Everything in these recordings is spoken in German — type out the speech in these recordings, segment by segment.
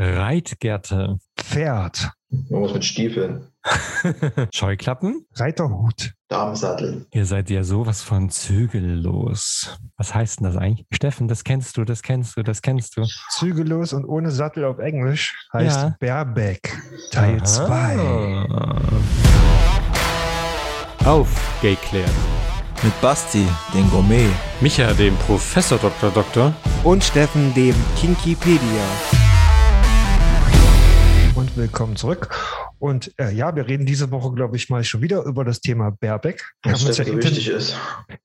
Reitgerte. Pferd. Irgendwas mit Stiefeln. Scheuklappen. Reiterhut. Damensattel. Ihr seid ja sowas von zügellos. Was heißt denn das eigentlich? Steffen, das kennst du, das kennst du, das kennst du. Zügellos und ohne Sattel auf Englisch heißt Ja. Bareback. Teil Aha. 2. Aufgeklärt. Mit Basti, den Gourmet. Micha, dem Professor Dr. Doktor. und Steffen, dem Kinkipedia. Willkommen zurück. Und äh, ja, wir reden diese Woche, glaube ich, mal schon wieder über das Thema Bareback. Wir Was haben uns ja, so wichtig ist.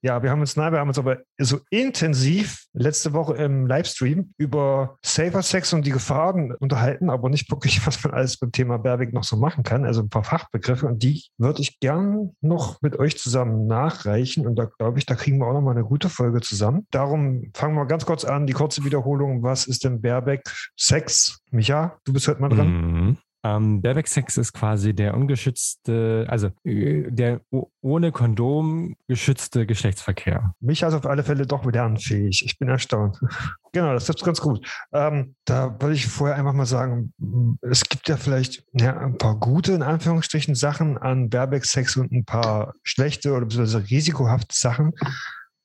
ja, wir haben uns, nein, wir haben uns aber so intensiv letzte Woche im Livestream über Safer Sex und die Gefahren unterhalten, aber nicht wirklich, was man alles beim Thema Bareback noch so machen kann. Also ein paar Fachbegriffe und die würde ich gern noch mit euch zusammen nachreichen. Und da glaube ich, da kriegen wir auch noch mal eine gute Folge zusammen. Darum fangen wir ganz kurz an, die kurze Wiederholung. Was ist denn Bareback Sex? Micha, du bist heute mal dran. Mhm. Ähm, Bareback-Sex ist quasi der ungeschützte, also äh, der ohne Kondom geschützte Geschlechtsverkehr. Micha ist auf alle Fälle doch lernfähig. Ich bin erstaunt. Genau, das ist ganz gut. Ähm, da würde ich vorher einfach mal sagen, es gibt ja vielleicht ja, ein paar gute, in Anführungsstrichen, Sachen an Bareback-Sex und ein paar schlechte oder beziehungsweise risikohafte Sachen.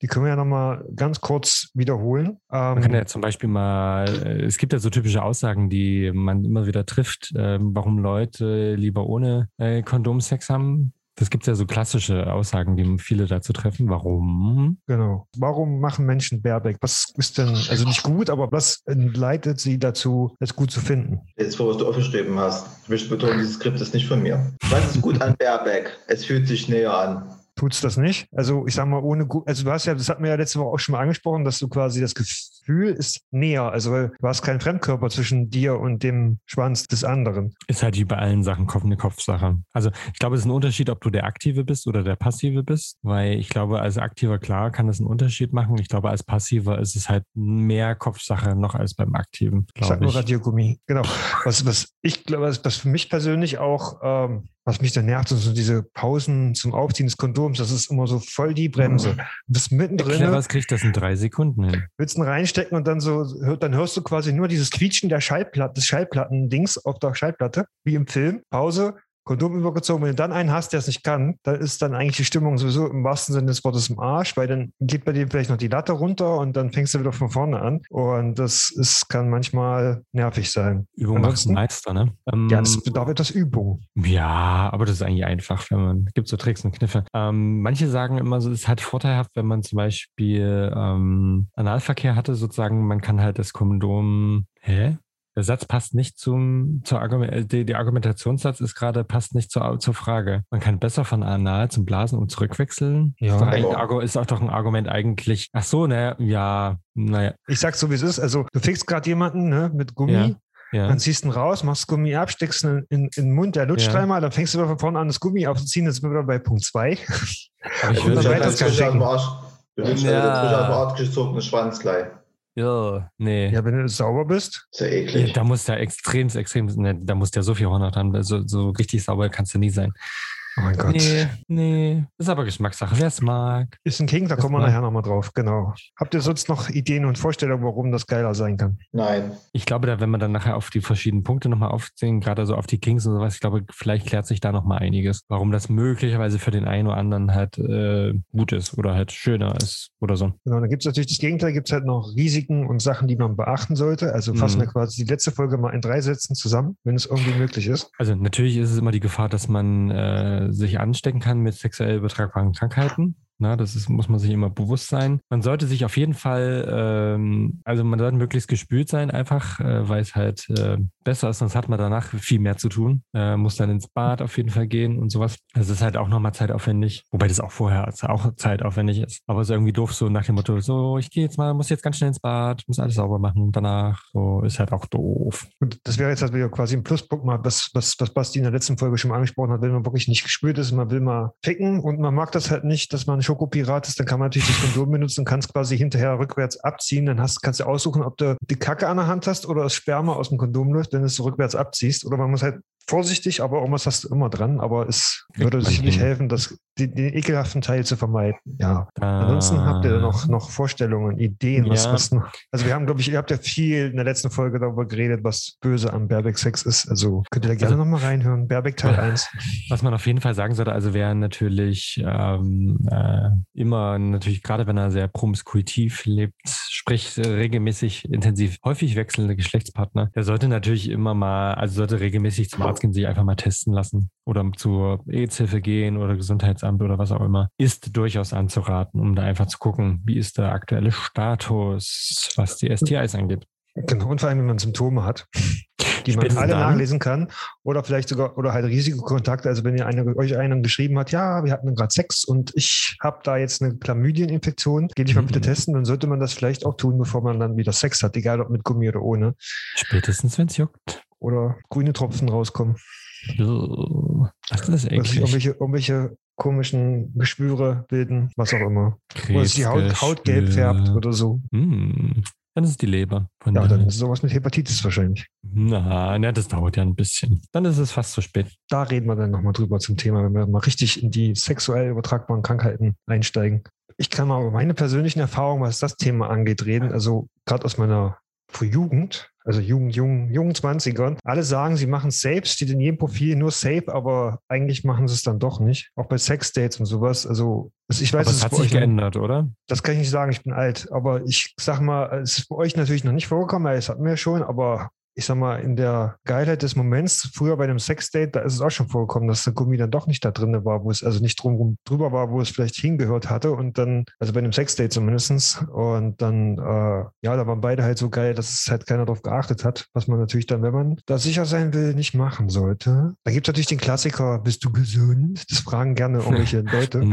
Die können wir ja nochmal ganz kurz wiederholen. Man kann Ähm, ja zum Beispiel mal, äh, es gibt ja so typische Aussagen, die man immer wieder trifft, ähm, warum Leute lieber ohne äh, Kondom Sex haben. Das gibt ja so klassische Aussagen, die viele dazu treffen. Warum? genau. Warum machen Menschen Bareback? Was ist denn, also nicht gut, aber was leitet sie dazu, es gut zu finden? Jetzt, vor, was du aufgeschrieben hast. Ich möchte betonen, dieses Skript ist nicht von mir. Was ist gut an Bareback? Es fühlt sich näher an. Tut's das nicht. Also ich sag mal, ohne gut, also du hast ja, das hatten wir ja letzte Woche auch schon mal angesprochen, dass du quasi das Gefühl ist näher. Also weil du hast keinen Fremdkörper zwischen dir und dem Schwanz des anderen. Ist halt wie bei allen Sachen Kopf eine Kopfsache. Also ich glaube, es ist ein Unterschied, ob du der Aktive bist oder der Passive bist, weil ich glaube, als Aktiver klar kann das einen Unterschied machen. Ich glaube, als Passiver ist es halt mehr Kopfsache noch als beim Aktiven, Ich sag nur ich. Radiergummi. Genau. Was, was ich glaube, was, was für mich persönlich auch, ähm, was mich da nervt, sind so diese Pausen zum Aufziehen des Kondoms. Das ist immer so voll die Bremse. Du bist mittendrin. Was kriegt das in drei Sekunden hin? willst ihn reinstecken und dann so, dann hörst du quasi nur dieses Quietschen der Schallplatte, des Schallplatten-Dings auf der Schallplatte, wie im Film. Pause, Kondom übergezogen. Wenn du dann einen hast, der es nicht kann, dann ist dann eigentlich die Stimmung sowieso im wahrsten Sinne des Wortes im Arsch, weil dann geht bei dir vielleicht noch die Latte runter und dann fängst du wieder von vorne an. Und das ist, kann manchmal nervig sein. Übung macht Meister, ne? Ähm, Ja, das bedarf etwas Übung. Ja, aber das ist eigentlich einfach, wenn man, gibt so Tricks und Kniffe. Ähm, manche sagen immer so, es ist halt vorteilhaft, wenn man zum Beispiel ähm, Analverkehr hatte, sozusagen, man kann halt das Kondom, hä? Der Satz passt nicht zum, zur Argument, äh, die, der Argumentationssatz ist gerade, passt nicht zur, zur Frage. Man kann besser von Anal zum Blasen und zurückwechseln. Ja. Ist, doch Argu- ist auch doch ein Argument eigentlich. Ach so, naja, ja, naja, Ich sag's so, wie es ist. Also, du fickst gerade jemanden ne, mit Gummi. Ja. ja. Dann ziehst du ihn raus, machst Gummi ab, steckst ihn in, in, in den Mund, der lutscht Ja. dreimal, dann fängst du wieder von vorne an, das Gummi aufzuziehen. Jetzt sind wir wieder bei Punkt 2. Aber ich würde Du aus stecken. dem Arsch. Du nimmst Ja. also frisch aus dem Arsch gezogenen Schwanz gleich. Ja, nee. Ja, wenn du sauber bist. Ist ja Ja, eklig. da muss der extrem, extrem, ne, da muss der so viel Hornhaut haben. So, so richtig sauber kannst du nie sein. Oh mein Gott. Nee, nee. Ist aber Geschmackssache, wer es mag. Ist ein King, da Das kommen wir nachher nochmal drauf. Genau. Habt ihr sonst noch Ideen und Vorstellungen, warum das geiler sein kann? Nein. Ich glaube, da, wenn man dann nachher auf die verschiedenen Punkte nochmal aufzählen, gerade so auf die Kings und sowas, ich glaube, vielleicht klärt sich da nochmal einiges, warum das möglicherweise für den einen oder anderen halt äh, gut ist oder halt schöner ist oder so. Genau, dann gibt es natürlich das Gegenteil, gibt es halt noch Risiken und Sachen, die man beachten sollte. Also fassen Mhm. wir quasi die letzte Folge mal in drei Sätzen zusammen, wenn es irgendwie möglich ist. Also natürlich ist es immer die Gefahr, dass man äh, sich anstecken kann mit sexuell übertragbaren Krankheiten. Na, das ist, muss man sich immer bewusst sein. Man sollte sich auf jeden Fall, ähm, also man sollte möglichst gespült sein, einfach, äh, weil es halt äh, besser ist, sonst hat man danach viel mehr zu tun. Äh, muss dann ins Bad auf jeden Fall gehen und sowas. Das ist halt auch nochmal zeitaufwendig, wobei das auch vorher auch zeitaufwendig ist. Aber es ist irgendwie doof, so nach dem Motto, so, ich gehe jetzt mal, muss jetzt ganz schnell ins Bad, muss alles sauber machen, danach, so, ist halt auch doof. Und das wäre jetzt halt wieder quasi ein Pluspunkt, mal, was, was, was Basti in der letzten Folge schon mal angesprochen hat, wenn man wirklich nicht gespült ist, man will mal ficken und man mag das halt nicht, dass man Schokopirat ist, dann kann man natürlich das Kondom benutzen und kann es quasi hinterher rückwärts abziehen. Dann hast, kannst du aussuchen, ob du die Kacke an der Hand hast oder das Sperma aus dem Kondom läuft, wenn du es rückwärts abziehst. Oder man muss halt vorsichtig, aber irgendwas hast du immer dran. Aber es Kriegt würde sicherlich hin. helfen, das, den, den ekelhaften Teil zu vermeiden. Ja. Da- Ansonsten habt ihr noch, noch Vorstellungen, Ideen, was, Ja. was noch. Also wir haben, glaube ich, ihr habt ja viel in der letzten Folge darüber geredet, was böse am Baerbeck-Sex ist. Also könnt ihr da gerne Also- nochmal reinhören. Baerbeck Teil 1. Was man auf jeden Fall sagen sollte, also wer natürlich ähm, äh, immer, natürlich gerade wenn er sehr promiskuitiv lebt, sprich äh, regelmäßig, intensiv, häufig wechselnde Geschlechtspartner, der sollte natürlich immer mal, also sollte regelmäßig zum Arzt gehen, sich einfach mal testen lassen oder zur AIDS-Hilfe gehen oder Gesundheitsamt oder was auch immer, ist durchaus anzuraten, um da einfach zu gucken, wie ist der aktuelle Status, was die STIs angeht. Genau, und vor allem, wenn man Symptome hat, die man alle dann. nachlesen kann oder vielleicht sogar, oder halt Risikokontakte. Also wenn ihr eine, euch einer geschrieben hat, ja, wir hatten gerade Sex und ich habe da jetzt eine Chlamydieninfektion, geh dich mal bitte Mhm. testen, dann sollte man das vielleicht auch tun, bevor man dann wieder Sex hat, egal ob mit Gummi oder ohne. Spätestens, wenn es juckt. Oder grüne Tropfen rauskommen. Ugh. Das ist Oder sich irgendwelche, irgendwelche komischen Geschwüre bilden, was auch immer. Oder sich die Haut, Haut gelb färbt oder so. Hm, dann ist es die Leber. Von Ja, dann ist es sowas mit Hepatitis wahrscheinlich. Na, na, das dauert ja ein bisschen. Dann ist es fast zu spät. Da reden wir dann nochmal drüber zum Thema, wenn wir mal richtig in die sexuell übertragbaren Krankheiten einsteigen. Ich kann mal über meine persönlichen Erfahrungen, was das Thema angeht, reden. Also gerade aus meiner Jugend, also Jugend, jungen, jungen 20ern. Alle sagen, sie machen Safe, steht in jedem Profil nur Safe, aber eigentlich machen sie es dann doch nicht. Auch bei Sexdates und sowas. Also also ich weiß, Aber es ist hat sich euch noch- geändert, oder? das kann ich nicht sagen, ich bin alt, aber ich sag mal, es ist bei euch natürlich noch nicht vorgekommen, weil es hatten wir ja schon, aber ich sag mal, in der Geilheit des Moments, früher bei einem Sexdate, da ist es auch schon vorgekommen, dass der Gummi dann doch nicht da drin war, wo es also nicht drum drüber war, wo es vielleicht hingehört hatte und dann, also bei einem Sexdate zumindestens und dann, äh, ja, da waren beide halt so geil, dass es halt keiner drauf geachtet hat, was man natürlich dann, wenn man da sicher sein will, nicht machen sollte. Da gibt es natürlich den Klassiker, bist du gesund? Das fragen gerne irgendwelche Leute.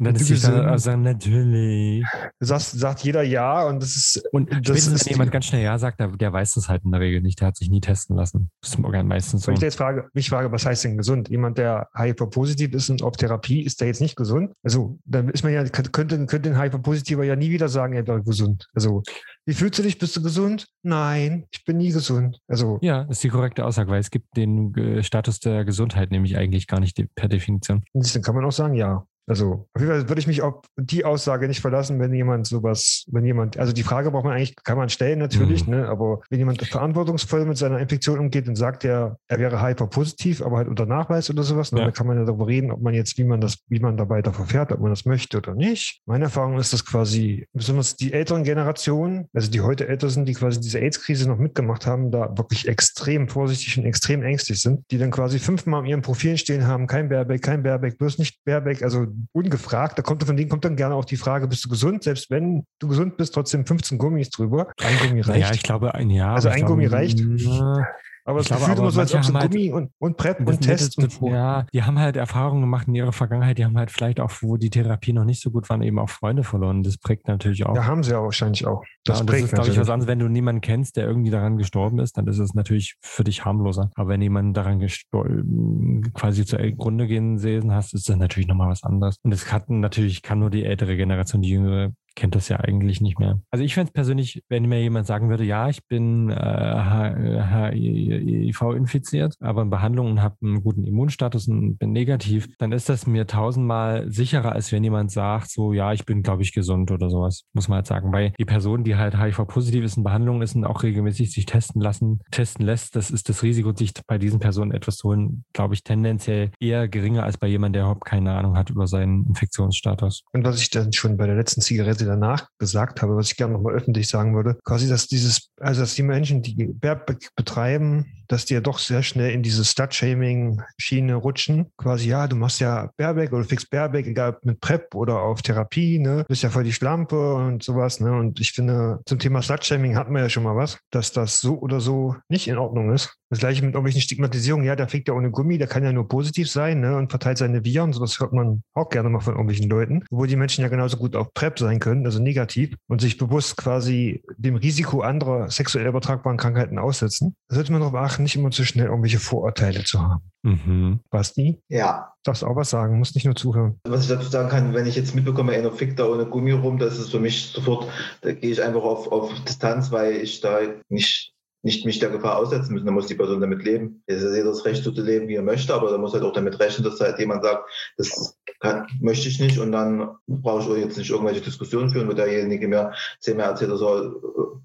Und, dann ist? Standard sagen, natürlich. Sagt, sagt jeder ja und das ist Und Das ist wenn jemand ganz schnell Ja sagt, der, der weiß das halt in der Regel nicht. Der hat sich nie testen lassen. Das ist meistens so. Wenn ich jetzt frage, mich frage, was heißt denn gesund? Jemand, der HIV-positiv ist und auf Therapie, ist der jetzt nicht gesund? Also, dann ist man ja, könnte, könnte ein HIV-Positiver ja nie wieder sagen, er wäre gesund. Also, wie fühlst du dich? Bist du gesund? Nein, ich bin nie gesund. Also, Ja, ist die korrekte Aussage, weil es gibt den äh, Status der Gesundheit nämlich eigentlich gar nicht per Definition. dann kann man auch sagen, ja. Also, auf jeden Fall würde ich mich auf die Aussage nicht verlassen, wenn jemand sowas, wenn jemand, also die Frage braucht man eigentlich, kann man stellen natürlich, Mhm. ne, aber wenn jemand verantwortungsvoll mit seiner Infektion umgeht und sagt, er, er wäre HIV-positiv, aber halt unter Nachweis oder sowas, ne, Ja. dann kann man ja darüber reden, ob man jetzt, wie man das, wie man da weiter verfährt, ob man das möchte oder nicht. Meine Erfahrung ist, dass quasi, besonders die älteren Generationen, also die heute älter sind, die quasi diese AIDS-Krise noch mitgemacht haben, da wirklich extrem vorsichtig und extrem ängstlich sind, die dann quasi fünfmal in ihren Profilen stehen haben, kein Baerbeck, kein Baerbeck, bloß nicht Baerbeck, also ungefragt. Da kommt von denen kommt dann gerne auch die Frage, bist du gesund? Selbst wenn du gesund bist, trotzdem 15 Gummis drüber. Ein Gummi reicht. Naja, ich glaube, ein Jahr. Also ein Gummi reicht? Na, aber ich es glaube, gefühlt aber immer so, als ob so haben halt- Gummi und, und Das- und Test das, und das, ja, die haben halt Erfahrungen gemacht in ihrer Vergangenheit. Die haben halt vielleicht auch, wo die Therapie noch nicht so gut waren, eben auch Freunde verloren. Das prägt natürlich auch. Ja, haben sie ja wahrscheinlich auch. Das, Das ja, das prägt ist, glaube ich, was anderes. Wenn du niemanden kennst, der irgendwie daran gestorben ist, dann ist es natürlich für dich harmloser. Aber wenn jemand daran gestorben, quasi zu Grunde gehen sehen hast, ist das natürlich nochmal was anderes. Und das hat natürlich, kann nur die ältere Generation, die jüngere kennt das ja eigentlich nicht mehr. Also ich fände es persönlich, wenn mir jemand sagen würde, ja, ich bin äh, HIV infiziert, aber in Behandlung und habe einen guten Immunstatus und bin negativ, dann ist das mir tausendmal sicherer, als wenn jemand sagt, so, ja, ich bin, glaube ich, gesund oder sowas, muss man halt sagen. Weil die Person, die halt HIV-positiv ist, in Behandlung ist und auch regelmäßig sich testen lassen, testen lässt, das ist das Risiko, sich bei diesen Personen etwas zu holen, glaube ich, tendenziell eher geringer als bei jemandem, der überhaupt keine Ahnung hat über seinen Infektionsstatus. Und was ich dann schon bei der letzten Zigarette danach gesagt habe, was ich gerne nochmal öffentlich sagen würde, quasi, dass dieses, also dass die Menschen, die Baerbeck betreiben, dass die ja doch sehr schnell in diese Stud-Shaming-Schiene rutschen. Quasi, ja, du machst ja Baerbeck oder fix Baerbeck, egal mit PrEP oder auf Therapie, ne? Du bist ja voll die Schlampe und sowas, ne? Und ich finde, zum Thema Slut-Shaming hatten wir ja schon mal was, dass das so oder so nicht in Ordnung ist. Das gleiche mit irgendwelchen Stigmatisierungen, ja, der fickt ja ohne Gummi, der kann ja nur positiv sein, ne? Und verteilt seine Viren, sowas hört man auch gerne mal von irgendwelchen Leuten, obwohl die Menschen ja genauso gut auf PrEP sein können, also negativ, und sich bewusst quasi dem Risiko anderer sexuell übertragbaren Krankheiten aussetzen. Da sollte man darauf achten, nicht immer zu schnell irgendwelche Vorurteile zu haben. Mhm. Basti, Ja, darfst auch was sagen, musst nicht nur zuhören. was ich dazu sagen kann, wenn ich jetzt mitbekomme, einer fickt da ohne Gummi rum, das ist für mich sofort, da gehe ich einfach auf, auf Distanz, weil ich da nicht nicht mich der Gefahr aussetzen müssen, dann muss die Person damit leben. Es ist jeder das Recht, so zu leben, wie er möchte, aber da muss halt auch damit rechnen, dass halt jemand sagt, das kann, möchte ich nicht und dann brauche ich auch jetzt nicht irgendwelche Diskussionen führen, wo derjenige mir zehnmal erzählt, dass er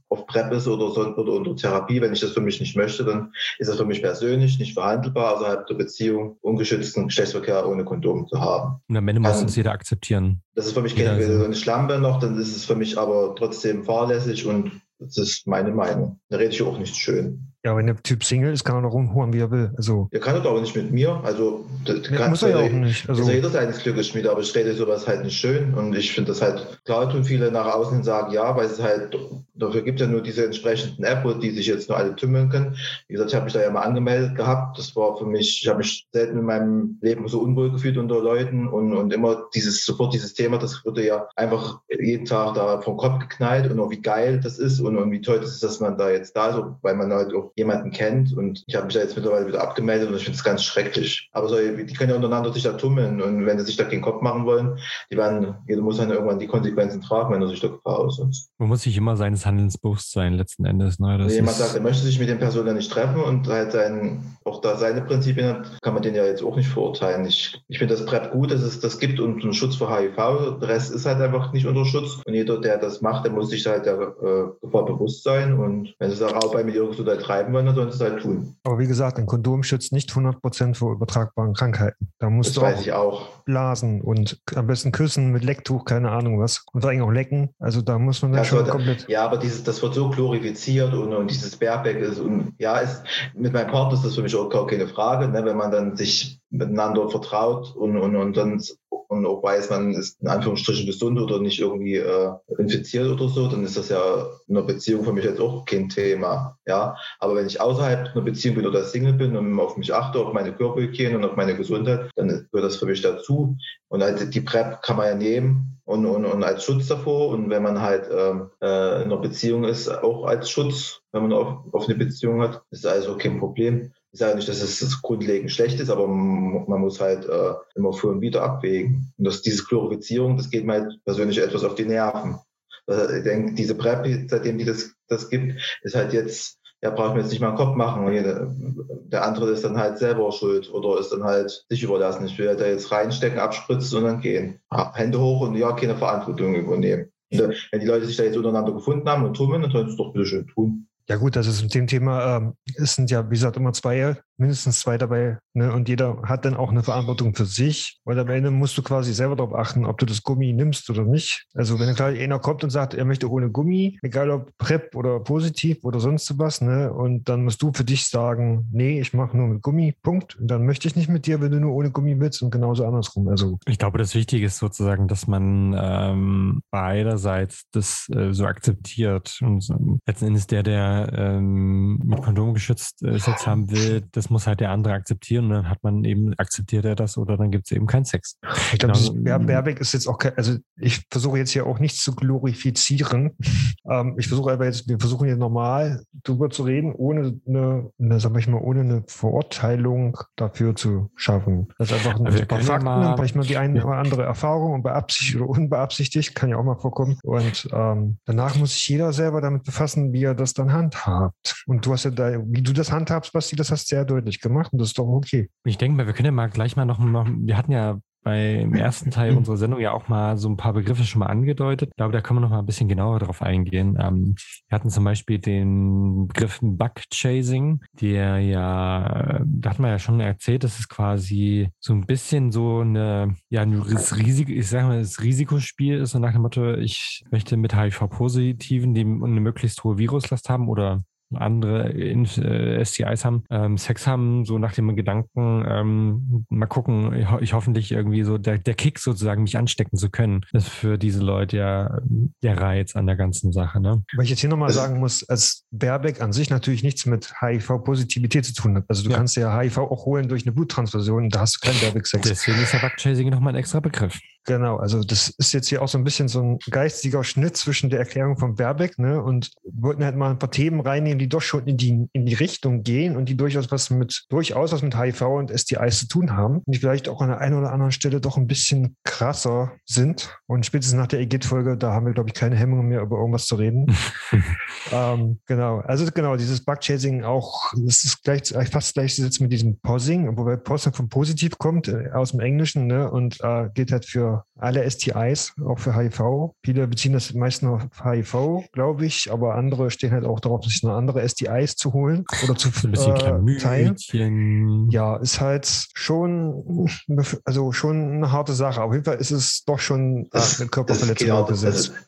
auf PrEP ist oder, so, oder unter Therapie. Wenn ich das für mich nicht möchte, dann ist das für mich persönlich nicht verhandelbar, außerhalb der Beziehung ungeschützten Geschlechtsverkehr ohne Kondom zu haben. Und am Ende muss das jeder akzeptieren. Das ist für mich keine, wenn ich Schlampe noch, dann ist es für mich aber trotzdem fahrlässig und das ist meine Meinung. Da rede ich auch nicht schön. Ja, wenn der Typ Single ist, kann er noch rumhuren, wie er will. Also, er kann doch aber nicht mit mir. Also, das kann, muss er ja auch nicht. Also, jeder seines Glückes Schmied, aber ich rede sowas halt nicht schön. Und ich finde das halt, klar tun viele nach außen sagen ja, weil es halt, dafür gibt es ja nur diese entsprechenden App, wo die sich jetzt nur alle tümmeln können. Wie gesagt, ich habe mich da ja mal angemeldet gehabt. Das war für mich, ich habe mich selten in meinem Leben so unwohl gefühlt unter Leuten und, und immer dieses, sofort dieses Thema, das wurde ja einfach jeden Tag da vom Kopf geknallt und auch wie geil das ist und, und wie toll das ist, dass man da jetzt da ist, weil man halt auch jemanden kennt. Und ich habe mich da jetzt mittlerweile wieder abgemeldet und ich finde es ganz schrecklich. Aber so, die können ja untereinander sich da tummeln und wenn sie sich da keinen Kopf machen wollen, die werden, jeder muss dann irgendwann die Konsequenzen tragen, wenn er sich da Gefahr aussetzt. Man muss sich immer seines Handelns bewusst sein, letzten Endes. Ne? wenn jemand sagt, er möchte sich mit den Personen ja nicht treffen und halt sein, auch da seine Prinzipien hat, kann man den ja jetzt auch nicht verurteilen. Ich, ich finde das PrEP gut, dass es das gibt und einen Schutz vor HIV. Der Rest ist halt einfach nicht unter Schutz. Und jeder, der das macht, der muss sich halt der äh, Gefahr bewusst sein. Und wenn sie es auch bei mit ihrer Gesundheit treiben wollen, dann sollen sie es halt tun. Aber wie gesagt, ein Kondom schützt nicht 100% vor übertragbaren Krankheiten. Da musst das du weiß auch, ich auch blasen und am besten küssen mit Lecktuch, keine Ahnung was. Und vor allem auch lecken. Also da muss man dann das schon wird, komplett. Ja, aber dieses, das wird so glorifiziert und, und dieses Bareback ist und ja, ist, mit meinem Partner ist das für mich auch keine Frage, ne, wenn man dann sich miteinander vertraut und, und, und dann und auch weiß, man ist in Anführungsstrichen gesund oder nicht irgendwie äh, infiziert oder so, dann ist das ja in einer Beziehung für mich jetzt auch kein Thema. Ja, aber wenn ich außerhalb einer Beziehung bin oder Single bin und auf mich achte, auf meine Körperhygiene und auf meine Gesundheit, dann gehört das für mich dazu. Und halt die PrEP kann man ja nehmen und, und, und als Schutz davor. Und wenn man halt ähm, äh, in einer Beziehung ist, auch als Schutz, wenn man auf, auf eine Beziehung hat, ist also kein Problem. Ich sage nicht, dass es grundlegend schlecht ist, aber man muss halt äh, immer vor und wieder abwägen. Und das, diese Glorifizierung, das geht mir halt persönlich etwas auf die Nerven. Ich denke, diese PrEP, seitdem die das, das gibt, ist halt jetzt, ja, braucht mir jetzt nicht mal einen Kopf machen. Und der andere ist dann halt selber schuld oder ist dann halt sich überlassen. Ich will halt da jetzt reinstecken, abspritzen und dann gehen. Hände hoch und ja, keine Verantwortung übernehmen. Wenn die Leute sich da jetzt untereinander gefunden haben und tummeln, dann sollen sie es doch bitte schön tun. Ja gut, das ist mit dem Thema, ähm, es sind ja, wie gesagt, immer zwei mindestens zwei dabei. Ne? Und jeder hat dann auch eine Verantwortung für sich. Und am Ende musst du quasi selber darauf achten, ob du das Gummi nimmst oder nicht. Also wenn klar einer kommt und sagt, er möchte ohne Gummi, egal ob PrEP oder positiv oder sonst was, ne? Und dann musst du für dich sagen, nee, ich mache nur mit Gummi, Punkt. Und dann möchte ich nicht mit dir, wenn du nur ohne Gummi willst und genauso andersrum. Also ich glaube, das Wichtige ist sozusagen, dass man ähm, beiderseits das äh, so akzeptiert. Und letzten Endes der, der ähm, mit Kondom geschützt äh, haben will, das das muss halt der andere akzeptieren und dann hat man eben, akzeptiert er das oder dann gibt es eben keinen Sex. Ich glaube, genau. Baerbeck ist jetzt auch kein, also ich versuche jetzt hier auch nichts zu glorifizieren. ähm, ich versuche aber jetzt, wir versuchen hier normal drüber zu reden, ohne eine, eine sag ich mal, ohne eine Verurteilung dafür zu schaffen. Das ist einfach also ein paar Fakten ja mal, manchmal die eine oder andere Erfahrung und beabsichtigt oder unbeabsichtigt, kann ja auch mal vorkommen. Und ähm, danach muss sich jeder selber damit befassen, wie er das dann handhabt. Und du hast ja da, wie du das handhabst, Basti, das hast du sehr deutlich gemacht und das ist doch okay. Ich denke mal, wir können ja mal gleich mal noch, noch wir hatten ja beim ersten Teil mhm. unserer Sendung ja auch mal so ein paar Begriffe schon mal angedeutet. Ich glaube, da können wir noch mal ein bisschen genauer drauf eingehen. Ähm, wir hatten zum Beispiel den Begriff Bug-Chasing, der ja, da hat man ja schon erzählt, dass es quasi so ein bisschen so eine, ja, ein Risiko, ich sage mal, das Risikospiel ist, so nach dem Motto, ich möchte mit HIV-Positiven, die eine möglichst hohe Viruslast haben oder andere äh, STIs haben, ähm, Sex haben, so nach dem Gedanken, ähm, mal gucken, ich, ich, hoffentlich irgendwie so der, der Kick sozusagen, mich anstecken zu können, ist für diese Leute ja der Reiz an der ganzen Sache. Ne? Weil ich jetzt hier nochmal sagen muss, als Baerbeck an sich natürlich nichts mit HIV-Positivität zu tun hat. Also du ja. kannst ja HIV auch holen durch eine Bluttransfusion, da hast du keinen Baerbeck-Sex. Deswegen ist ja Backchasing nochmal ein extra Begriff. Genau, also das ist jetzt hier auch so ein bisschen so ein geistiger Schnitt zwischen der Erklärung von Baerbeck, ne? Und wollten halt mal ein paar Themen reinnehmen, die doch schon in die, in die Richtung gehen und die durchaus was mit, durchaus was mit HIV und STIs zu tun haben. Die vielleicht auch an der einen oder anderen Stelle doch ein bisschen krasser sind. Und spätestens nach der EGIT-Folge, da haben wir, glaube ich, keine Hemmungen mehr, über irgendwas zu reden. ähm, genau, also genau, dieses Bug-Chasing auch, das ist gleich, fast gleichzusetzen mit diesem Posing, wobei Posing von positiv kommt, äh, aus dem Englischen, ne? Und äh, gilt halt für alle STIs, auch für HIV. Viele beziehen das meist nur auf HIV, glaube ich, aber andere stehen halt auch darauf, sich noch andere STIs zu holen oder zu So ein bisschen äh, teilen. Chlamydien. Ja, ist halt schon, also schon eine harte Sache. Auf jeden Fall ist es doch schon äh, eine Körperverletzung genau, das,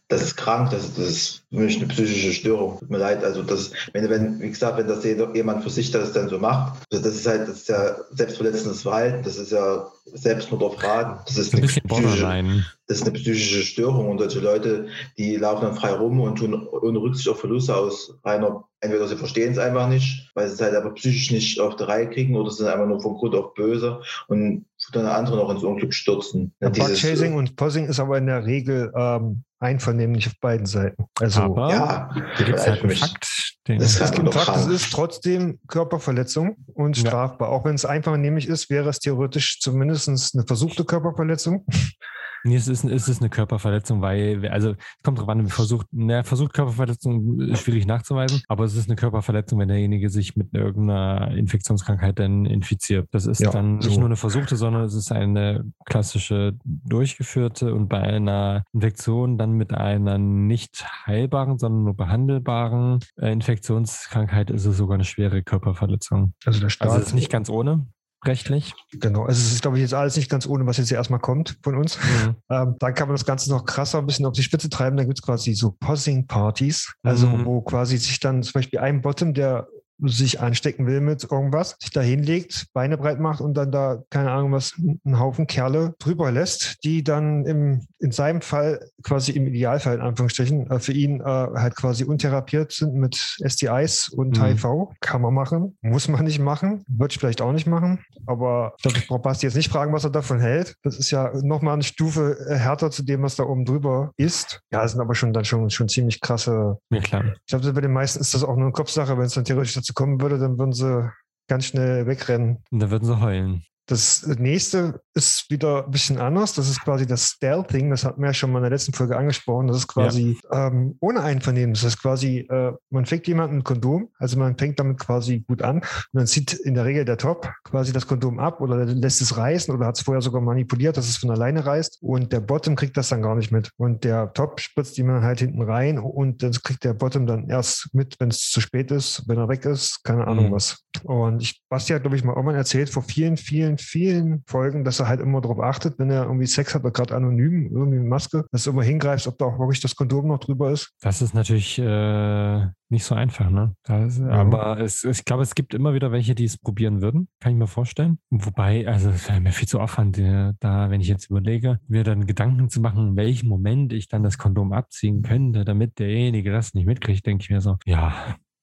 das ist krank, das, das ist mich eine psychische Störung. Tut mir leid. Also das, wenn, wenn, wie gesagt, wenn das jemand für sich das dann so macht, also das ist halt, das ist ja selbstverletzendes Verhalten, das ist ja Selbstmord auf Raten. Das ist Ein eine psychische, das ist eine psychische Störung und solche Leute, die laufen dann frei rum und tun ohne Rücksicht auf Verluste aus reiner, entweder sie verstehen es einfach nicht, weil sie es halt aber psychisch nicht auf die Reihe kriegen oder sind einfach nur von Grund auf böse und dann andere noch ins Unglück stürzen. Ja, Dieses- Bug-Chasing und Posing ist aber in der Regel ähm, einvernehmlich auf beiden Seiten. Also Aber ja, da gibt es halt für einen mich- Fakt. Den, Das es gibt Fakt, ist trotzdem Körperverletzung und Ja. strafbar. Auch wenn es einvernehmlich ist, wäre es theoretisch zumindest eine versuchte Körperverletzung. Nee, es ist, es ist eine Körperverletzung, weil, also es kommt drauf an, versucht, ne, versucht Körperverletzung ist schwierig nachzuweisen, aber es ist eine Körperverletzung, wenn derjenige sich mit irgendeiner Infektionskrankheit dann infiziert. Das ist Ja, dann nicht so. nur eine versuchte, sondern es ist eine klassische durchgeführte und bei einer Infektion dann mit einer nicht heilbaren, sondern nur behandelbaren äh, Infektionskrankheit ist es sogar eine schwere Körperverletzung. Also der Staat. Also es ist nicht ganz ohne rechtlich. genau. Also es ist, glaube ich, jetzt alles nicht ganz ohne, was jetzt hier erstmal kommt von uns. Ähm, dann kann man das Ganze noch krasser ein bisschen auf die Spitze treiben. Da gibt es quasi so Posing-Partys, also Mhm. wo quasi sich dann zum Beispiel ein Bottom, der sich anstecken will mit irgendwas, sich da hinlegt, Beine breit macht und dann da, keine Ahnung was, einen Haufen Kerle drüber lässt, die dann im, in seinem Fall, quasi im Idealfall in Anführungsstrichen, äh, für ihn äh, halt quasi untherapiert sind mit STIs und Mhm. HIV. Kann man machen, muss man nicht machen, würde ich vielleicht auch nicht machen, aber ich glaube, ich brauche Basti jetzt nicht fragen, was er davon hält. Das ist ja nochmal eine Stufe äh, härter zu dem, was da oben drüber ist. Ja, das sind aber schon dann schon, schon ziemlich krasse Ja, klar. ich glaube, bei den meisten ist das auch nur eine Kopfsache. Wenn es dann theoretisch dazu kommen würde, dann würden sie ganz schnell wegrennen. Und da würden sie heulen. Das nächste ist wieder ein bisschen anders. Das ist quasi das Stealthing. Das hatten wir ja schon mal in der letzten Folge angesprochen. Das ist quasi ähm, ohne Einvernehmen. Das ist quasi, äh, man fängt jemanden ein Kondom. Also man fängt damit quasi gut an. Und dann zieht in der Regel der Top quasi das Kondom ab oder lässt es reißen oder hat es vorher sogar manipuliert, dass es von alleine reißt. Und der Bottom kriegt das dann gar nicht mit. Und der Top spritzt dann halt hinten rein und das kriegt der Bottom dann erst mit, wenn es zu spät ist, wenn er weg ist. Keine Ahnung Mhm. was. Und ich, Basti hat, glaube ich, mal irgendwann erzählt, vor vielen, vielen, vielen Folgen, dass er halt immer darauf achtet, wenn er irgendwie Sex hat, gerade anonym, irgendwie mit Maske, dass du immer hingreifst, ob da auch wirklich das Kondom noch drüber ist. Das ist natürlich äh, nicht so einfach, ne? Das, Aber es, ich glaube, es gibt immer wieder welche, die es probieren würden, kann ich mir vorstellen. Wobei, also es wäre mir viel zu Aufwand, äh, da, wenn ich jetzt überlege, mir dann Gedanken zu machen, in welchem Moment ich dann das Kondom abziehen könnte, damit derjenige das nicht mitkriegt, denke ich mir so, ja,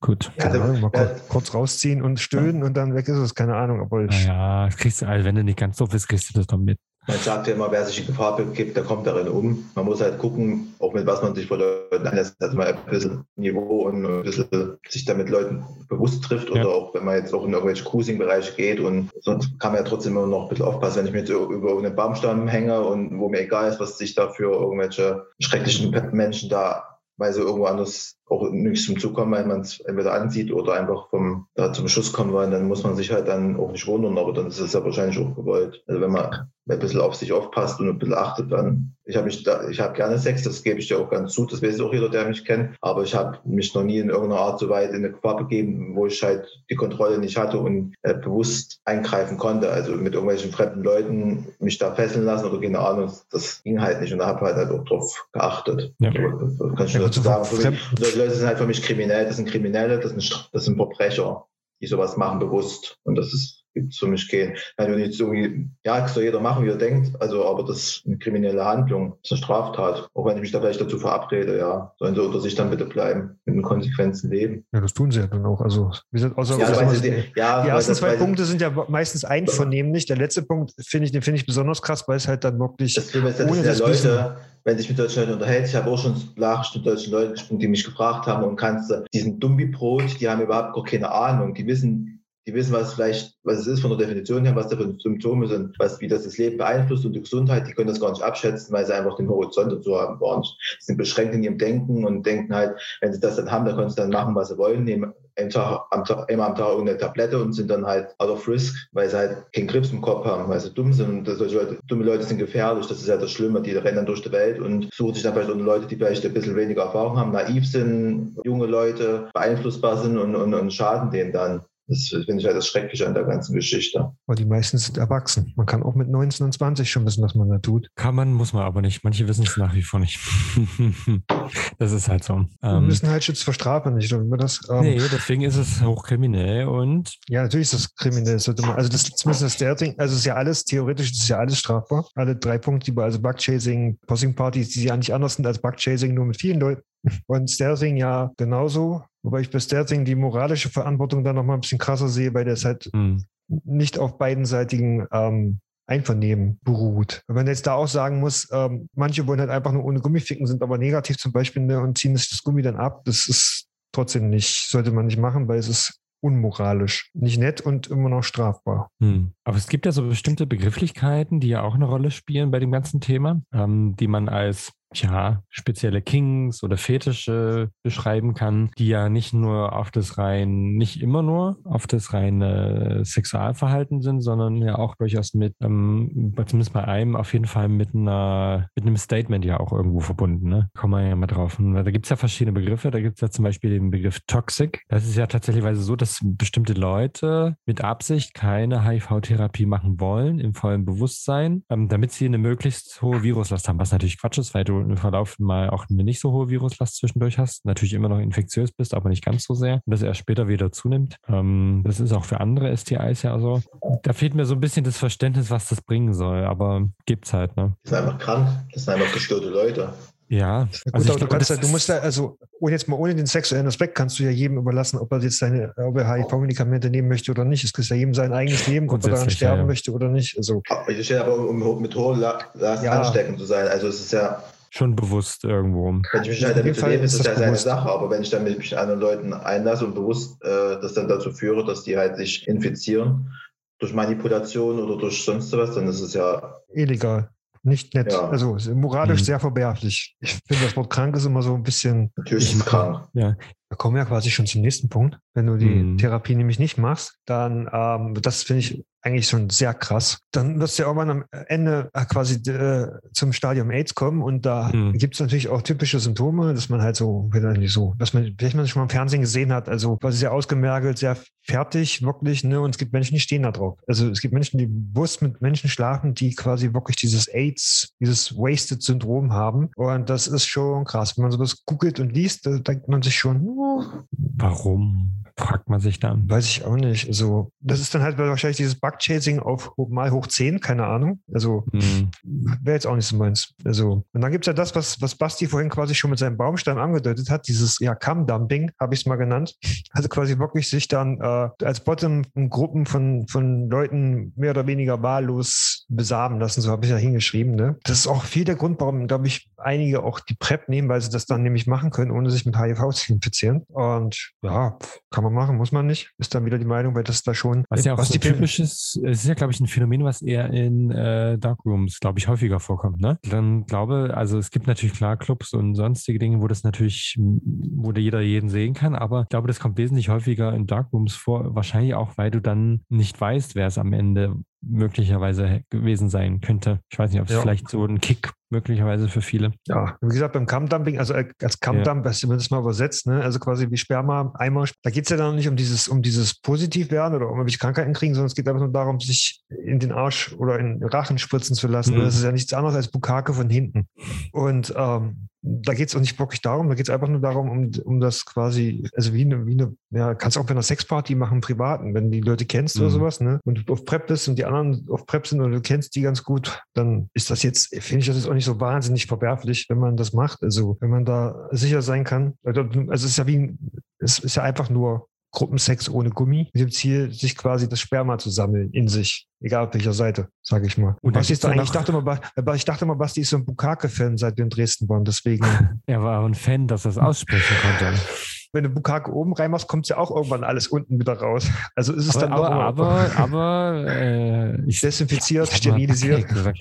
gut. Keine Also, Ahnung, mal ja. kurz, rausziehen und stöhnen und dann weg ist es. Keine Ahnung, aber ich, Naja, das kriegst du, also wenn du nicht ganz doof bist, kriegst du das doch mit. Man sagt ja immer, wer sich in Gefahr begibt, der kommt darin um. Man muss halt gucken, auch mit was man sich vor Leuten anlässt, dass man ein bisschen Niveau und ein bisschen sich damit Leuten bewusst trifft oder Ja. auch wenn man jetzt auch in irgendwelche Cruising-Bereiche geht und sonst kann man ja trotzdem immer noch ein bisschen aufpassen, wenn ich mir jetzt über einen Baumstamm hänge und wo mir egal ist, was sich da für irgendwelche schrecklichen Menschen da weil sie irgendwo anders auch nichts zum Zug kommen, weil man es entweder ansieht oder einfach vom da zum Schuss kommen wollen, dann muss man sich halt dann auch nicht wundern, aber dann ist es ja wahrscheinlich auch gewollt. Also wenn man ein bisschen auf sich aufpasst und ein bisschen achtet, dann ich habe mich da, ich habe gerne Sex, das gebe ich dir auch ganz zu, das weiß auch jeder, der mich kennt, aber ich habe mich noch nie in irgendeiner Art so weit in eine Gefahr begeben, wo ich halt die Kontrolle nicht hatte und äh, bewusst eingreifen konnte, also mit irgendwelchen fremden Leuten mich da fesseln lassen oder keine Ahnung, das ging halt nicht und da habe halt, halt auch drauf geachtet. Ja. Das, das kann ich nur dazu sagen. Fremd- solche Leute sind halt für mich kriminell, das sind Kriminelle, das sind, das sind Verbrecher, die sowas machen bewusst. Und das ist gibt es für mich keinen. Wenn jetzt irgendwie, ja, soll jeder machen, wie er denkt, also aber das ist eine kriminelle Handlung, das ist eine Straftat. Auch wenn ich mich da vielleicht dazu verabrede, ja, sollen sie unter sich dann bitte bleiben, mit den Konsequenzen leben. Ja, das tun sie ja dann auch. Also, wie gesagt, außer, Ja, außer sie, ja, die ersten zwei Punkte sind ja meistens einvernehmlich. Der letzte Punkt finde ich, den finde ich besonders krass, weil es halt dann wirklich Das Schlimme ist, ohne das Leute, wenn sich mit deutschen Leuten unterhält, ich habe auch schon Nachrichten mit deutschen Leuten gesprochen, die mich gefragt haben und kannst du diesen Dumbi-Brot, die haben überhaupt gar keine Ahnung. Die wissen, die wissen, was vielleicht, was es ist von der Definition her, was da für Symptome sind, was, wie das das Leben beeinflusst und die Gesundheit, die können das gar nicht abschätzen, weil sie einfach den Horizont dazu haben, gar nicht. Sie sind beschränkt in ihrem Denken und denken halt, wenn sie das dann haben, dann können sie dann machen, was sie wollen, nehmen einen Tag, am Tag, einmal am Tag irgendeine Tablette und sind dann halt out of risk, weil sie halt keinen Grips im Kopf haben, weil sie dumm sind und solche Leute, dumme Leute sind gefährlich, das ist ja das Schlimme, die rennen dann durch die Welt und suchen sich dann vielleicht auch Leute, die vielleicht ein bisschen weniger Erfahrung haben, naiv sind, junge Leute, beeinflussbar sind und, und, und schaden denen dann. Das finde ich halt das Schreckliche an der ganzen Geschichte. Aber die meisten sind erwachsen. Man kann auch mit 19 und 20 schon wissen, was man da tut. Kann man, muss man aber nicht. Manche wissen es nach wie vor nicht. das ist halt so. Wir Ähm, müssen halt schützt vor Strafe nicht. Wie das, ähm, nee, deswegen ist es hochkriminell und Ja, natürlich ist das kriminell. Das sollte man, also das zumindest das Dating, also es ist ja alles, theoretisch ist ja alles strafbar. Alle drei Punkte, die bei also Bugchasing, Posing Partys, die ja nicht anders sind als Bugchasing, nur mit vielen Leuten. Und Stealthing ja genauso. Wobei ich bei Stealthing die moralische Verantwortung dann nochmal ein bisschen krasser sehe, weil das halt hm, nicht auf beidenseitigen ähm, Einvernehmen beruht. Wenn man jetzt da auch sagen muss, ähm, manche wollen halt einfach nur ohne Gummi ficken, sind aber negativ zum Beispiel ne, und ziehen sich das Gummi dann ab, das ist trotzdem nicht, sollte man nicht machen, weil es ist unmoralisch, nicht nett und immer noch strafbar. hm. Aber es gibt ja so bestimmte Begrifflichkeiten, die ja auch eine Rolle spielen bei dem ganzen Thema, ähm, die man als ja, spezielle Kings oder Fetische beschreiben kann, die ja nicht nur auf das rein, nicht immer nur auf das reine Sexualverhalten sind, sondern ja auch durchaus mit, ähm, zumindest bei einem auf jeden Fall mit einer, mit einem Statement ja auch irgendwo verbunden. Ne? Kommen wir ja mal drauf. Und da gibt es ja verschiedene Begriffe. Da gibt es ja zum Beispiel den Begriff Toxic. Das ist ja tatsächlich so, dass bestimmte Leute mit Absicht keine HIV-Therapie machen wollen, im vollen Bewusstsein, ähm, damit sie eine möglichst hohe Viruslast haben, was natürlich Quatsch ist, weil du im Verlauf mal auch eine nicht so hohe Viruslast zwischendurch hast, natürlich immer noch infektiös bist, aber nicht ganz so sehr und das erst später wieder zunimmt. Ähm, das ist auch für andere STIs ja so. Da fehlt mir so ein bisschen das Verständnis, was das bringen soll, aber gibt's halt, ne? Die sind einfach krank, das sind einfach gestörte Leute. Ja, also gut, ich aber du das ja, du musst ja, also ohne jetzt mal ohne den sexuellen Aspekt kannst du ja jedem überlassen, ob er jetzt seine, ob er HIV-Medikamente nehmen möchte oder nicht. Es ist ja jedem sein eigenes Leben, ob er daran sterben ja, ja. möchte oder nicht. Also Ich stehe aber, um mit hoher La- Last Ja. ansteckend zu sein. Also es ist ja, schon bewusst irgendwo. wenn ich mich In halt damit lebe, ist das das ja seine. Sache. Aber wenn ich dann mich mit anderen Leuten einlasse und bewusst äh, das dann dazu führe, dass die halt sich infizieren durch Manipulation oder durch sonst was, dann ist es ja illegal. Nicht nett. Ja. Also moralisch Mhm. sehr verwerflich. Ich finde, das Wort krank ist immer so ein bisschen, natürlich ist es krank. Ja, da kommen wir ja quasi schon zum nächsten Punkt. Wenn du die Mhm. Therapie nämlich nicht machst, dann, ähm, das finde ich eigentlich schon sehr krass. Dann wirst du ja irgendwann am Ende äh, quasi äh, zum Stadium AIDS kommen und da Mhm. gibt es natürlich auch typische Symptome, dass man halt so, nicht so, dass man, vielleicht man schon mal im Fernsehen gesehen hat, also quasi sehr ausgemergelt, sehr fertig, wirklich, ne? Und es gibt Menschen, die stehen da drauf. Also es gibt Menschen, die bewusst mit Menschen schlafen, die quasi wirklich dieses AIDS, dieses Wasted-Syndrom haben. Und das ist schon krass. Wenn man sowas googelt und liest, da denkt man sich schon, oh, warum? Fragt man sich dann. Weiß ich auch nicht. Also, das ist dann halt wahrscheinlich dieses Bug-Chasing auf mal hoch 10, keine Ahnung. Also, Hm. wäre jetzt auch nicht so meins. Also, und dann gibt es ja das, was, was Basti vorhin quasi schon mit seinem Baumstamm angedeutet hat, dieses ja, Cam-Dumping, habe ich es mal genannt. Also quasi wirklich sich dann äh, als Bottom Gruppen von, von Leuten mehr oder weniger wahllos besamen lassen, so habe ich ja hingeschrieben. Ne? Das ist auch viel der Grund, warum, glaube ich, einige auch die PrEP nehmen, weil sie das dann nämlich machen können, ohne sich mit HIV zu infizieren. Und ja, kann man machen, muss man nicht. Ist dann wieder die Meinung, weil das da schon. Was ja auch so die typisch ist, es ist ja, glaube ich, ein Phänomen, was eher in äh, Darkrooms, glaube ich, häufiger vorkommt. Ne? Dann glaube, also es gibt natürlich klar Clubs und sonstige Dinge, wo das natürlich, wo jeder jeden sehen kann, aber ich glaube, das kommt wesentlich häufiger in Darkrooms vor, wahrscheinlich auch, weil du dann nicht weißt, wer es am Ende möglicherweise gewesen sein könnte. Ich weiß nicht, ob es Ja. vielleicht so ein Kick möglicherweise für viele. Ja, wie gesagt, beim Kammdumping, also äh, als wenn man das mal übersetzt, ne? also quasi wie Sperma, Eimer, da geht es ja dann nicht um dieses, um dieses Positivwerden oder um irgendwelche Krankheiten kriegen, sondern es geht einfach nur darum, sich in den Arsch oder in den Rachen spritzen zu lassen. Mhm. Das ist ja nichts anderes als Bukake von hinten. Und ähm, da geht es auch nicht wirklich darum, da geht es einfach nur darum, um, um das quasi, also wie eine, wie eine, ja, kannst auch bei einer Sexparty machen, privaten, wenn die Leute kennst oder Mhm. sowas, ne? Und du auf Prep bist und die anderen auf Prep sind und du kennst die ganz gut, dann ist das jetzt, finde ich das jetzt auch nicht so wahnsinnig verwerflich, wenn man das macht. Also wenn man da sicher sein kann. Also es ist ja wie, ein- es ist ja einfach nur Gruppensex ohne Gummi, mit dem Ziel, sich quasi das Sperma zu sammeln in sich, egal auf welcher Seite, sage ich mal. Und Basti ist eigentlich, ich dachte immer, ich dachte immer, Basti ist so ein Bukake-Fan, seit wir in Dresden waren. Deswegen, Er war ein Fan, dass er es aussprechen konnte. wenn du Bukake oben reinmachst, kommt ja auch irgendwann alles unten wieder raus. Also ist es Aber, dann aber, doch immer aber, aber äh, ich desinfiziert, Ich sterilisiert.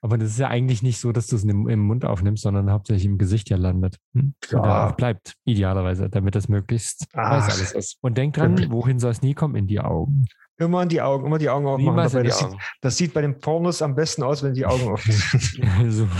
Aber das ist ja eigentlich nicht so, dass du es im, im Mund aufnimmst, sondern hauptsächlich im Gesicht ja landet. Hm? Ja. Auch bleibt, idealerweise, damit das möglichst weiß alles ist. Und denk dran, wohin soll es nie kommen? In die Augen. Immer in die Augen, immer die Augen aufmachen. Niemals die das, sieht, das sieht bei den Pornos am besten aus, wenn die Augen offen sind.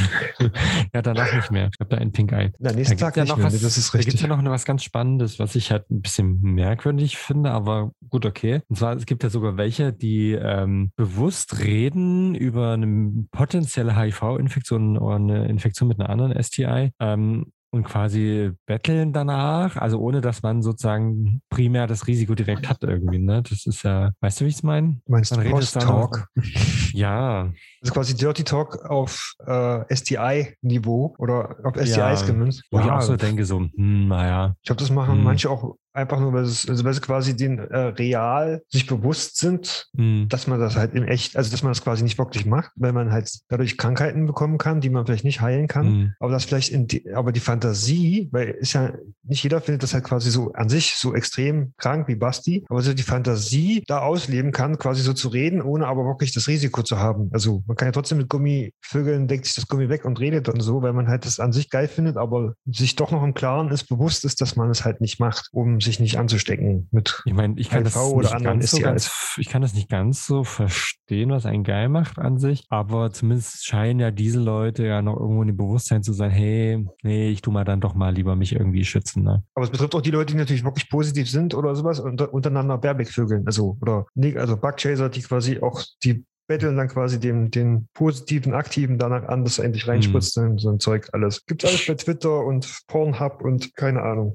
ja, danach nicht mehr. Ich habe da ein Pink Eye. Na, Da nächsten gibt Tag ja nicht noch mehr. was, das ist da gibt's richtig. ja noch was ganz Spannendes, was ich halt ein bisschen merkwürdig finde, aber gut, okay. Und zwar, es gibt ja sogar welche, die ähm, bewusst reden über eine potenzielle HIV-Infektion oder eine Infektion mit einer anderen STI. Ähm, und quasi betteln danach, also ohne dass man sozusagen primär das Risiko direkt hat irgendwie, ne? Das ist ja, weißt du, wie ich es meine? Du meinst Man dann Post-Talk? Ja, Ist quasi Dirty Talk auf äh, STI-Niveau oder auf STIs Ja, gemünzt. wo ich Ja, auch so denke, so, hm, naja, Ich glaube, das machen Hm. manche auch einfach nur, weil, es, also weil sie quasi den äh, real sich bewusst sind, hm, dass man das halt in echt, also dass man das quasi nicht wirklich macht, weil man halt dadurch Krankheiten bekommen kann, die man vielleicht nicht heilen kann. hm. Aber das vielleicht in die, aber die Fantasie, weil ist ja nicht jeder findet das halt quasi so an sich so extrem krank wie Basti, aber so die Fantasie da ausleben kann, quasi so zu reden, ohne aber wirklich das Risiko zu haben. Also man kann ja trotzdem mit Gummi vögeln, deckt sich das Gummi weg und redet und so, weil man halt das an sich geil findet, aber sich doch noch im Klaren ist, bewusst ist, dass man es halt nicht macht, um sich nicht anzustecken mit Ich meine, ich kann HIV das oder nicht anderen ganz so ganz, ich kann das nicht ganz so verstehen, was einen geil macht an sich, aber zumindest scheinen ja diese Leute ja noch irgendwo in dem Bewusstsein zu sein, hey, nee, ich tu mal dann doch mal lieber mich irgendwie schützen. Ne? Aber es betrifft auch die Leute, die natürlich wirklich positiv sind oder sowas und untereinander Baerbeck-Vögeln. Also, oder also Bugchaser, die quasi auch, die betteln dann quasi den, den positiven, aktiven danach an, dass er endlich reinspritzt, Mhm. so ein Zeug alles. Gibt's alles bei Twitter und Pornhub und keine Ahnung.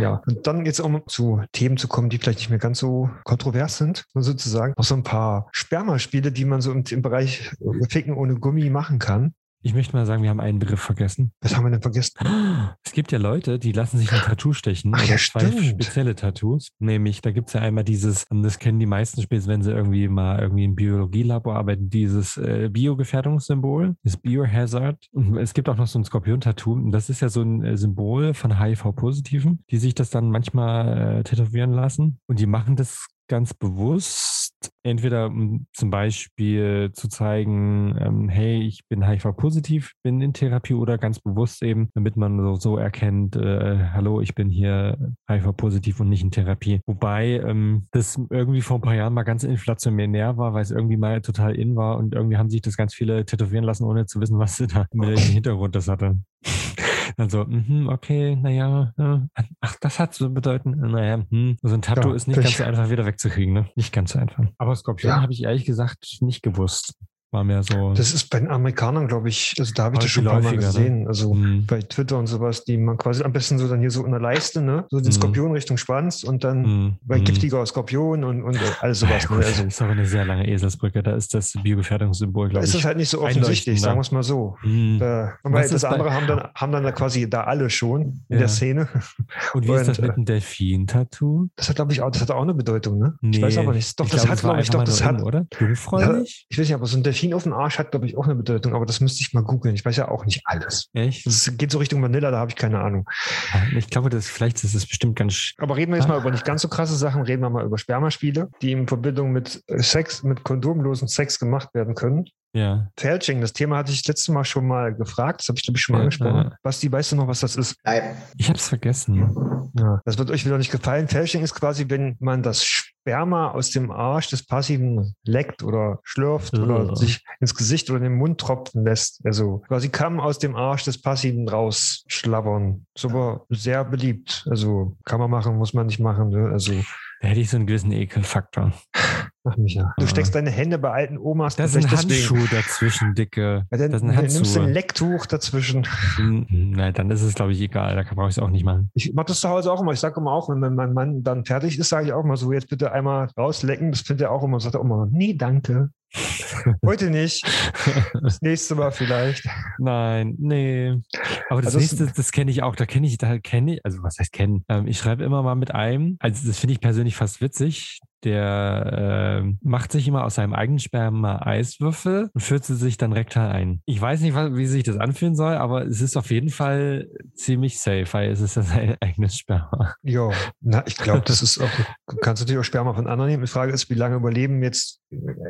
Ja. Und dann jetzt um zu Themen zu kommen, die vielleicht nicht mehr ganz so kontrovers sind, sozusagen. Noch so ein paar Spermaspiele, die man so im, im Bereich Ficken ohne Gummi machen kann. Ich möchte mal sagen, wir haben einen Begriff vergessen. Was haben wir denn vergessen? Es gibt ja Leute, die lassen sich ein Tattoo stechen. Ach oder ja, zwei stimmt. spezielle Tattoos. Nämlich, da gibt es ja einmal dieses, und das kennen die meisten spätestens, wenn sie irgendwie mal irgendwie im Biologielabor arbeiten, dieses äh, Biogefährdungssymbol, das Biohazard. Und es gibt auch noch so ein Skorpion-Tattoo. Und das ist ja so ein äh, Symbol von HIV-Positiven, die sich das dann manchmal äh, tätowieren lassen. Und die machen das ganz bewusst, entweder um zum Beispiel zu zeigen, ähm, hey, ich bin HIV-positiv, bin in Therapie oder ganz bewusst eben, damit man so, so erkennt, äh, hallo, ich bin hier HIV-positiv und nicht in Therapie. Wobei ähm, das irgendwie vor ein paar Jahren mal ganz inflationär war, weil es irgendwie mal total in war und irgendwie haben sich das ganz viele tätowieren lassen, ohne zu wissen, was sie da, mit welchem Hintergrund das hatte. Also, mhm, okay, naja, ja, ach, das hat zu bedeuten, naja, hm, so ein Tattoo Ja, ist nicht ganz so einfach wieder wegzukriegen, ne? Nicht ganz so einfach. Aber Skorpion Ja. habe ich ehrlich gesagt nicht gewusst. War mehr so. Das ist bei den Amerikanern, glaube ich, also da habe ich das schon ein paar Mal ne? gesehen. Also hm, bei Twitter und sowas, die man quasi am besten so dann hier so in der Leiste, ne? So den Mhm. Skorpion Richtung Schwanz und dann hm, bei hm. giftiger Skorpion und, und alles Ja, sowas. gut, ne? das Also ist aber eine sehr lange Eselsbrücke. Da ist das Biogefährdungssymbol, da glaube ist ich. es halt nicht so offensichtlich, sagen wir es mal so. Hm. Da, weil ist das bei- andere haben dann, haben dann quasi da alle schon in Ja. der Szene. Und wie ist das und, mit dem Delfin-Tattoo? Das hat, glaube ich, auch, das hat auch eine Bedeutung, ne? ich Nee, weiß aber nicht. Doch, ich das glaube, hat, glaube ich, doch, das hat, oder? Jungfräulich? ich weiß nicht, aber so ein Delfin auf dem Arsch hat, glaube ich, auch eine Bedeutung, aber das müsste ich mal googeln. Ich weiß ja auch nicht alles. Echt? Das geht so Richtung Vanilla, da habe ich keine Ahnung. Ich glaube, das, vielleicht ist es bestimmt ganz. Aber reden wir jetzt mal über nicht ganz so krasse Sachen, reden wir mal über Spermaspiele, die in Verbindung mit Sex, mit kondomlosen Sex gemacht werden können. Ja. Fälsching, das Thema hatte ich das letzte Mal schon mal gefragt, das habe ich glaube ich schon mal Ja, angesprochen. ja. Basti, weißt du noch, was das ist? Nein. Ich habe es vergessen. Ja. Das wird euch wieder nicht gefallen. Fälsching ist quasi, wenn man das Sperma aus dem Arsch des Passiven leckt oder schlürft oder Ugh. sich ins Gesicht oder in den Mund tropfen lässt. Also quasi Kamm aus dem Arsch des Passiven rausschlabbern. Ist aber sehr beliebt. Also kann man machen, muss man nicht machen. Ne? Also Da hätte ich so einen gewissen Ekelfaktor. Ach, Micha. Du steckst deine Hände bei alten Omas. Da ist ein vielleicht deswegen. Dazwischen, Dicke. Ja, dann Das ist ein nimmst du ein. Lecktuch dazwischen. Hm, Nein, dann ist es, glaube ich, egal. Da brauche ich es auch nicht machen. Ich mache das zu Hause auch immer. Ich sage immer auch, wenn mein Mann dann fertig ist, sage ich auch mal so, jetzt bitte einmal rauslecken. Das findet er auch immer. Sagt er auch immer, nee, danke. Heute nicht. Das nächste Mal vielleicht. Nein, nee. Aber das Also nächste, das kenne ich auch. Da kenne ich, da kenne ich, also was heißt kennen? Ähm, ich schreibe immer mal mit einem. Also das finde ich persönlich fast witzig. Der ähm, macht sich immer aus seinem eigenen Sperma Eiswürfel und führt sie sich dann rektal ein. Ich weiß nicht, wie sich das anfühlen soll, aber es ist auf jeden Fall ziemlich safe, weil es ist ja sein eigenes Sperma. Ja, na, ich glaube, das ist auch, du kannst natürlich auch Sperma von anderen nehmen. Die Frage ist, wie lange überleben jetzt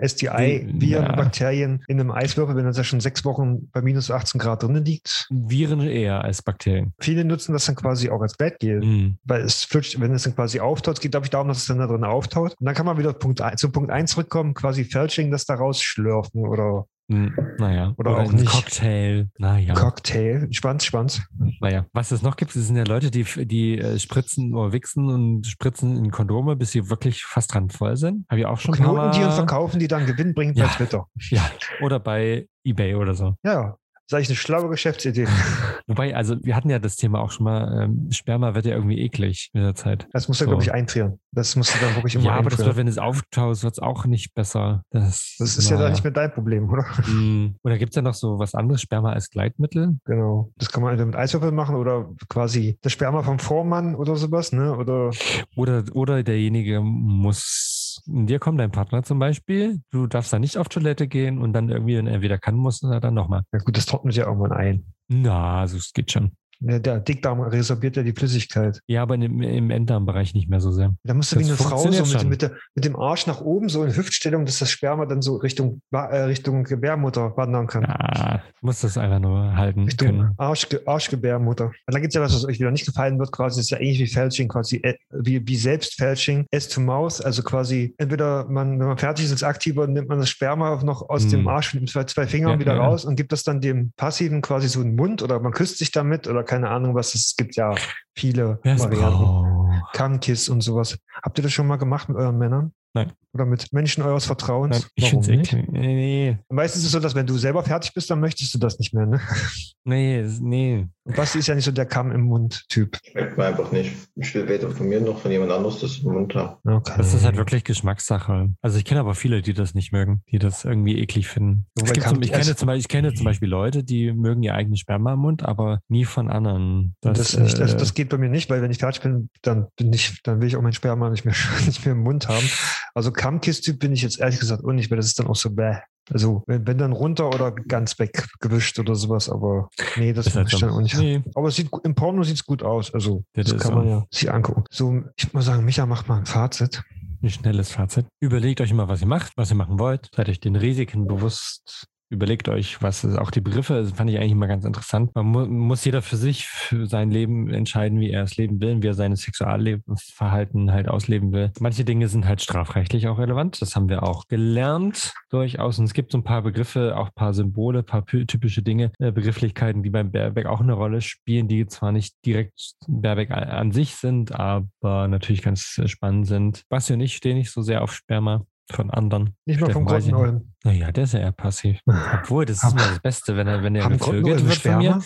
STI-Viren, Ja. Bakterien in einem Eiswürfel, wenn das ja schon sechs Wochen bei minus 18 Grad drinnen liegt? Viren eher als Bakterien. Viele nutzen das dann quasi auch als Gleitgel. Mhm. weil es flutscht, wenn es dann quasi auftaut, es geht, glaube ich, darum, dass es dann da drin auftaut. Und dann kann man wieder Punkt ein, zu Punkt 1 zurückkommen, quasi Felching, das da rausschlürfen oder Mhm. Naja. Oder auch ein nicht. Cocktail. Naja. Cocktail. Schwanz, Schwanz. Naja, was es noch gibt, das sind ja Leute, die, die äh, spritzen oder wichsen und spritzen in Kondome, bis sie wirklich fast dran voll sind. Habe ich auch schon Knoten die und verkaufen die dann gewinnbringend Ja. bei Twitter. Ja, oder bei Ebay oder so. Ja, ist eigentlich eine schlaue Geschäftsidee. Wobei, also wir hatten ja das Thema auch schon mal, ähm, Sperma wird ja irgendwie eklig mit der Zeit. Das musst du, So. glaube ich, einfrieren. Das musst du dann wirklich immer Ja, aber das wird, wenn es auftaust, wird es auch nicht besser. Das, Das ist ja dann naja. nicht mehr dein Problem, oder? Mm. Oder gibt es ja noch so was anderes, Sperma als Gleitmittel? Genau. Das kann man entweder mit Eiswürfeln machen oder quasi das Sperma vom Vormann oder sowas, ne? Oder Oder, oder derjenige muss, dir kommt dein Partner zum Beispiel, du darfst da nicht auf Toilette gehen und dann irgendwie, wenn er wieder kann, muss er dann nochmal. ja gut, das trocknet ja irgendwann ein. Na, also es geht schon. Der, der Dickdarm resorbiert ja die Flüssigkeit. Ja, aber im, im Enddarmbereich nicht mehr so sehr. Da musst du wie Das eine Frau so mit, mit, der, mit dem Arsch nach oben, so in Hüftstellung, dass das Sperma dann so Richtung, äh, Richtung Gebärmutter wandern kann. Ah, muss das einfach nur halten Richtung können. Arschge Arschgebärmutter. Und dann gibt es ja was, was euch wieder nicht gefallen wird, quasi, das ist ja ähnlich wie Felching, quasi äh, wie, wie Selbstfelching, S to Mouth, also quasi entweder man, wenn man fertig ist als Aktiver, nimmt man das Sperma noch aus Hm. dem Arsch mit zwei, zwei Fingern Ja, wieder ja. raus und gibt das dann dem Passiven quasi so in den Mund oder man küsst sich damit oder keine Ahnung was. Es gibt ja viele Varianten. Kammkiss und sowas. Habt ihr das schon mal gemacht mit euren Männern? Nein. Oder mit Menschen eures Vertrauens? Nein, ich Warum nicht? eklig. Nee, Meistens ist es so, dass wenn du selber fertig bist, dann möchtest du das nicht mehr. Ne? nee, nee, nee. Und Basti ist ja nicht so der Kamm im Mund-Typ. Schmeckt mir einfach nicht. Ich will weder von mir noch von jemand anderes das im Mund haben. Okay. Das ist halt wirklich Geschmackssache. Also ich kenne aber viele, die das nicht mögen, die das irgendwie eklig finden. Es gibt zum, ich, kenne zum Beispiel, ich kenne zum Beispiel Leute, die mögen ihr eigenes Sperma im Mund, aber nie von anderen. Das, nicht, also äh, das geht bei mir nicht, weil wenn ich fertig bin, dann bin ich, dann will ich auch mein Sperma nicht mehr, nicht mehr im Mund haben. Also Kammkiss-Typ bin ich jetzt ehrlich gesagt auch nicht, weil das ist dann auch so bäh. Also wenn, wenn dann runter oder ganz weggewischt oder sowas, aber nee, das ist halt muss ich dann auch nicht nee, Aber es sieht, im Porno sieht es gut aus. Also Ja, das das kann man ja sich angucken. So, ich muss sagen, Micha macht mal ein Fazit. ein schnelles Fazit. Überlegt euch immer, was ihr macht, was ihr machen wollt. Seid euch den Risiken bewusst. Überlegt euch, was ist auch die Begriffe, das fand ich eigentlich immer ganz interessant. Man mu muss jeder für sich, für sein Leben entscheiden, wie er es leben will, wie er sein Sexuallebensverhalten halt ausleben will. Manche Dinge sind halt strafrechtlich auch relevant. Das haben wir auch gelernt durchaus. Und es gibt so ein paar Begriffe, auch ein paar Symbole, ein paar typische Dinge, äh, Begrifflichkeiten, die beim Baerbeck auch eine Rolle spielen, die zwar nicht direkt Baerbeck an sich sind, aber natürlich ganz äh, spannend sind. Basti und ich stehen nicht so sehr auf Sperma von anderen. Nicht mal vom Grottenolm. Naja, der ist ja eher passiv. Obwohl, das ist immer das Beste, wenn er, wenn er gevögelt wird von mir.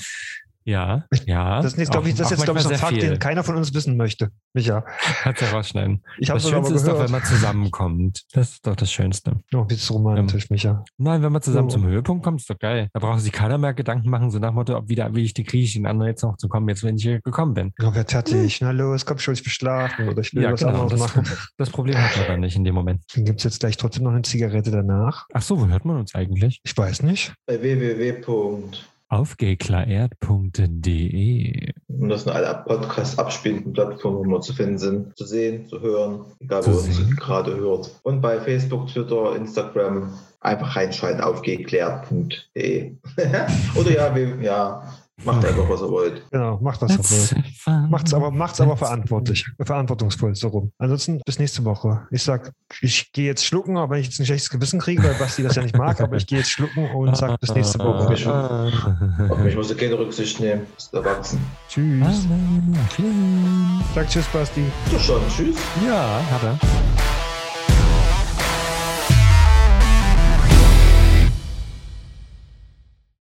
Ja, ja. Das ist, jetzt, glaub ich, das jetzt, glaube ich, so ein Fakt, den keiner von uns wissen möchte. Micha. Kannst du rausschneiden. Ich habe Das Schönste ist doch, wenn man zusammenkommt. Das ist doch das Schönste. Oh, wie ist romantisch, Micha. Nein, wenn man zusammen Oh. zum Höhepunkt kommt, ist doch geil. Da braucht sich keiner mehr Gedanken machen, so nach dem Motto, ob wieder, wie ich die kriege ich den anderen jetzt noch zu kommen, jetzt wenn ich hier gekommen bin. Ja, wer fertig? Na los, komm schon, ich will schlafen oder ich will was anderes das, machen. das Problem hat man dann nicht in dem Moment. Dann gibt es jetzt gleich trotzdem noch eine Zigarette danach. Ach so, wo hört man uns eigentlich? Ich weiß nicht. Bei www. Aufgeklärert.de Und das sind alle Podcast abspielenden Plattformen, wo wir zu finden sind, zu sehen, zu hören, egal wo ihr gerade hört. Und bei Facebook, Twitter, Instagram einfach reinschalten, aufgeklärt.de. Oder ja, wir, ja, Macht einfach, was ihr wollt. Genau, macht was ihr wollt. Macht's aber, macht's aber verantwortlich, verantwortungsvoll so rum. Ansonsten bis nächste Woche. Ich sag, ich gehe jetzt schlucken, auch wenn ich jetzt ein schlechtes Gewissen kriege, weil Basti das ja nicht mag, aber ich gehe jetzt schlucken und sag bis nächste Woche. Auf mich musst du keine Rücksicht nehmen. Bist erwachsen. Tschüss. Sag tschüss, Basti. Du schon. Tschüss. Ja, hat er.